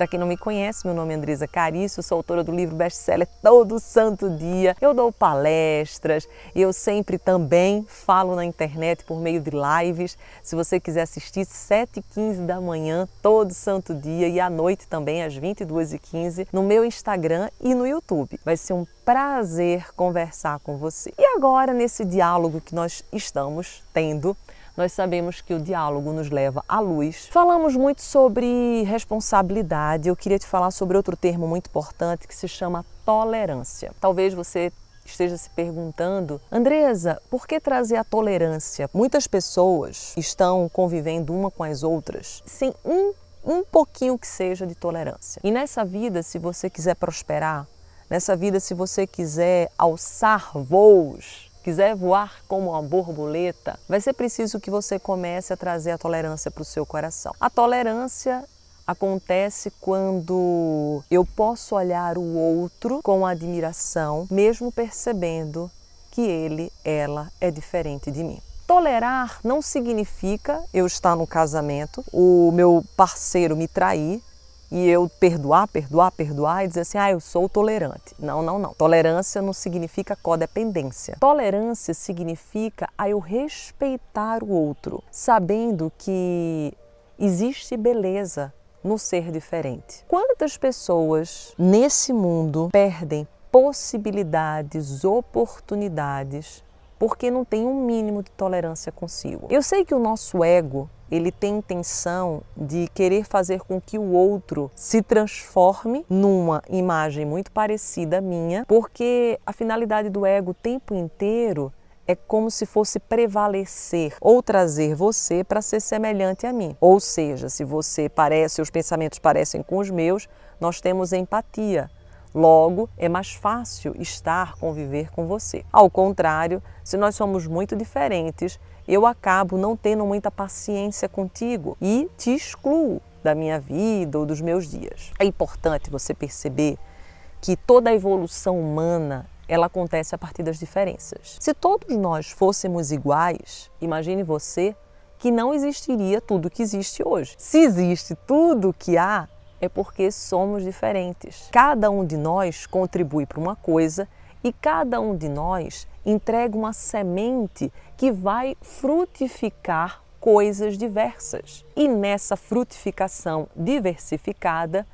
Para quem não me conhece, meu nome é Andresa Carício, sou autora do livro best-seller Todo Santo Dia. Eu dou palestras, eu sempre também falo na internet por meio de lives. Se você quiser assistir, 7h15 da manhã, todo santo dia, e à noite também, às 22h15, no meu Instagram e no YouTube. Vai ser um prazer conversar com você. E agora, nesse diálogo que nós estamos tendo, nós sabemos que o diálogo nos leva à luz. Falamos muito sobre responsabilidade. Eu queria te falar sobre outro termo muito importante que se chama tolerância. Talvez você esteja se perguntando, Andresa, por que trazer a tolerância? Muitas pessoas estão convivendo uma com as outras sem um, um pouquinho que seja de tolerância. E nessa vida, se você quiser prosperar, nessa vida, se você quiser alçar voos, quiser voar como uma borboleta, vai ser preciso que você comece a trazer a tolerância para o seu coração. A tolerância acontece quando eu posso olhar o outro com admiração, mesmo percebendo que ele, ela é diferente de mim. Tolerar não significa eu estar no casamento, o meu parceiro me trair, e eu perdoar, perdoar, perdoar e dizer assim, ah, eu sou tolerante. Não, não, não. Tolerância não significa codependência. Tolerância significa a eu respeitar o outro, sabendo que existe beleza no ser diferente. Quantas pessoas nesse mundo perdem possibilidades, oportunidades, porque não tem um mínimo de tolerância consigo? Eu sei que o nosso ego ele tem intenção de querer fazer com que o outro se transforme numa imagem muito parecida à minha, porque a finalidade do ego o tempo inteiro é como se fosse prevalecer ou trazer você para ser semelhante a mim. Ou seja, se você parece, os pensamentos parecem com os meus, nós temos empatia. Logo, é mais fácil estar, conviver com você. Ao contrário, se nós somos muito diferentes, eu acabo não tendo muita paciência contigo e te excluo da minha vida ou dos meus dias. É importante você perceber que toda a evolução humana ela acontece a partir das diferenças. Se todos nós fôssemos iguais, imagine você que não existiria tudo que existe hoje. Se existe tudo que há, é porque somos diferentes. Cada um de nós contribui para uma coisa e cada um de nós entrega uma semente que vai frutificar coisas diversas. E nessa frutificação diversificada,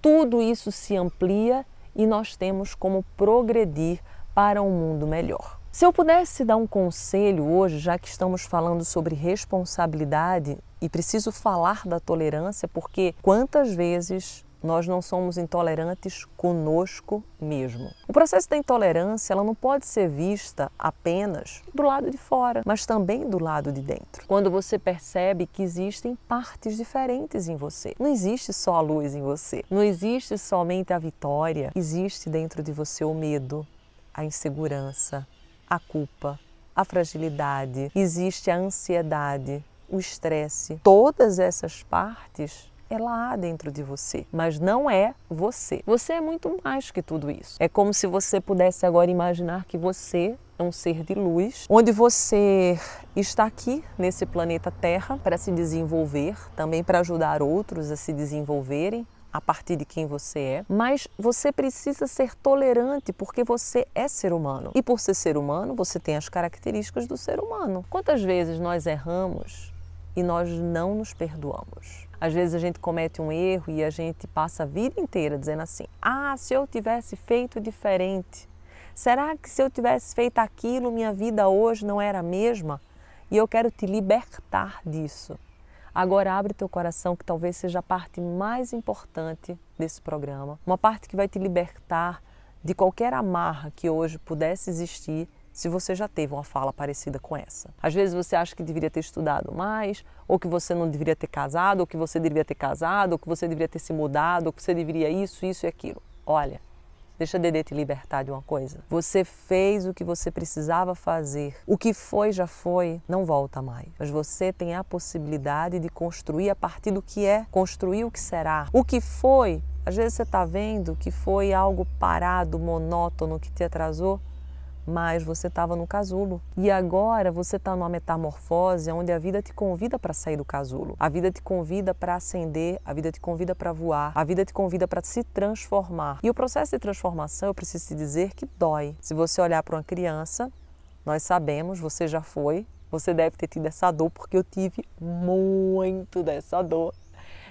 tudo isso se amplia e nós temos como progredir para um mundo melhor. Se eu pudesse dar um conselho hoje, já que estamos falando sobre responsabilidade e preciso falar da tolerância, porque quantas vezes nós não somos intolerantes conosco mesmo. O processo da intolerância ela não pode ser vista apenas do lado de fora, mas também do lado de dentro. Quando você percebe que existem partes diferentes em você, não existe só a luz em você, não existe somente a vitória, existe dentro de você o medo, a insegurança, a culpa, a fragilidade, existe a ansiedade, o estresse. Todas essas partes é lá dentro de você, mas não é você. Você é muito mais que tudo isso. É como se você pudesse agora imaginar que você é um ser de luz, onde você está aqui nesse planeta Terra para se desenvolver, também para ajudar outros a se desenvolverem, a partir de quem você é, mas você precisa ser tolerante porque você é ser humano. E por ser ser humano, você tem as características do ser humano. Quantas vezes nós erramos e nós não nos perdoamos? Às vezes a gente comete um erro e a gente passa a vida inteira dizendo assim: ah, se eu tivesse feito diferente, será que se eu tivesse feito aquilo, minha vida hoje não era a mesma? E eu quero te libertar disso. Agora abre teu coração, que talvez seja a parte mais importante desse programa, uma parte que vai te libertar de qualquer amarra que hoje pudesse existir se você já teve uma fala parecida com essa. Às vezes você acha que deveria ter estudado mais, ou que você não deveria ter casado, ou que você deveria ter casado, ou que você deveria ter se mudado, ou que você deveria isso, isso e aquilo. Olha, Deixa Dedê te libertar de uma coisa. Você fez o que você precisava fazer. O que foi, já foi, não volta mais. Mas você tem a possibilidade de construir a partir do que é, construir o que será. O que foi, às vezes você está vendo que foi algo parado, monótono, que te atrasou mas você estava no casulo. E agora você está numa metamorfose onde a vida te convida para sair do casulo. A vida te convida para ascender, a vida te convida para voar, a vida te convida para se transformar. E o processo de transformação, eu preciso te dizer que dói. Se você olhar para uma criança, nós sabemos, você já foi, você deve ter tido essa dor, porque eu tive muito dessa dor,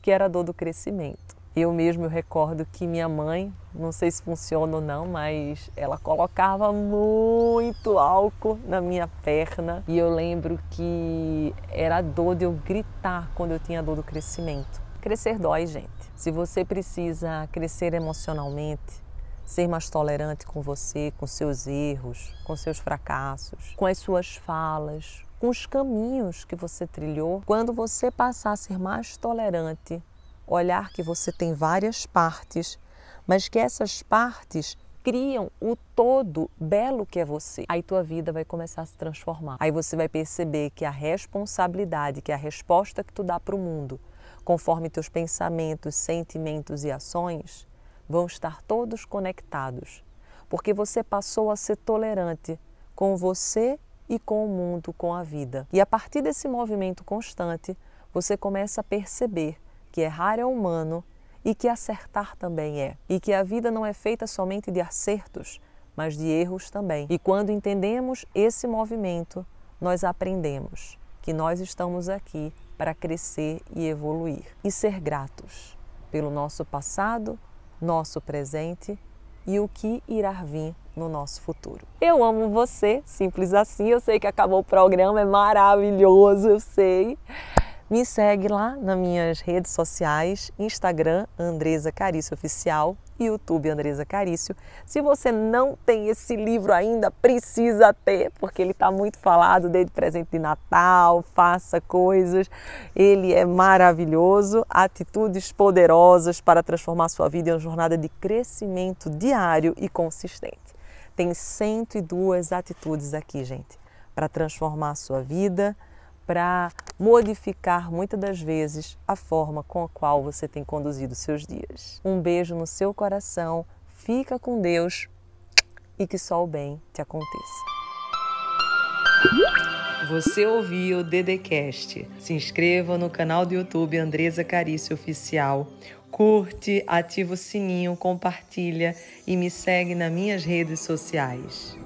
que era a dor do crescimento. Eu mesmo recordo que minha mãe, não sei se funciona ou não, mas ela colocava muito álcool na minha perna e eu lembro que era dor de eu gritar quando eu tinha dor do crescimento. Crescer dói, gente. Se você precisa crescer emocionalmente, ser mais tolerante com você, com seus erros, com seus fracassos, com as suas falas, com os caminhos que você trilhou, quando você passar a ser mais tolerante olhar que você tem várias partes, mas que essas partes criam o todo belo que é você. Aí tua vida vai começar a se transformar. Aí você vai perceber que a responsabilidade, que a resposta que tu dá para o mundo, conforme teus pensamentos, sentimentos e ações, vão estar todos conectados, porque você passou a ser tolerante com você e com o mundo, com a vida. E a partir desse movimento constante, você começa a perceber que errar é humano e que acertar também é, e que a vida não é feita somente de acertos, mas de erros também. E quando entendemos esse movimento, nós aprendemos que nós estamos aqui para crescer e evoluir e ser gratos pelo nosso passado, nosso presente e o que irá vir no nosso futuro. Eu amo você, simples assim. Eu sei que acabou o programa, é maravilhoso, eu sei. Me segue lá nas minhas redes sociais, Instagram Andresa Carício Oficial, YouTube Andresa Carício. Se você não tem esse livro ainda, precisa ter, porque ele está muito falado desde presente de Natal, faça coisas. Ele é maravilhoso, atitudes poderosas para transformar sua vida em uma jornada de crescimento diário e consistente. Tem 102 atitudes aqui, gente, para transformar sua vida para modificar muitas das vezes a forma com a qual você tem conduzido seus dias. Um beijo no seu coração, fica com Deus e que só o bem te aconteça. Você ouviu o Dedecast. Se inscreva no canal do YouTube Andresa Carício Oficial. Curte, ativa o sininho, compartilha e me segue nas minhas redes sociais.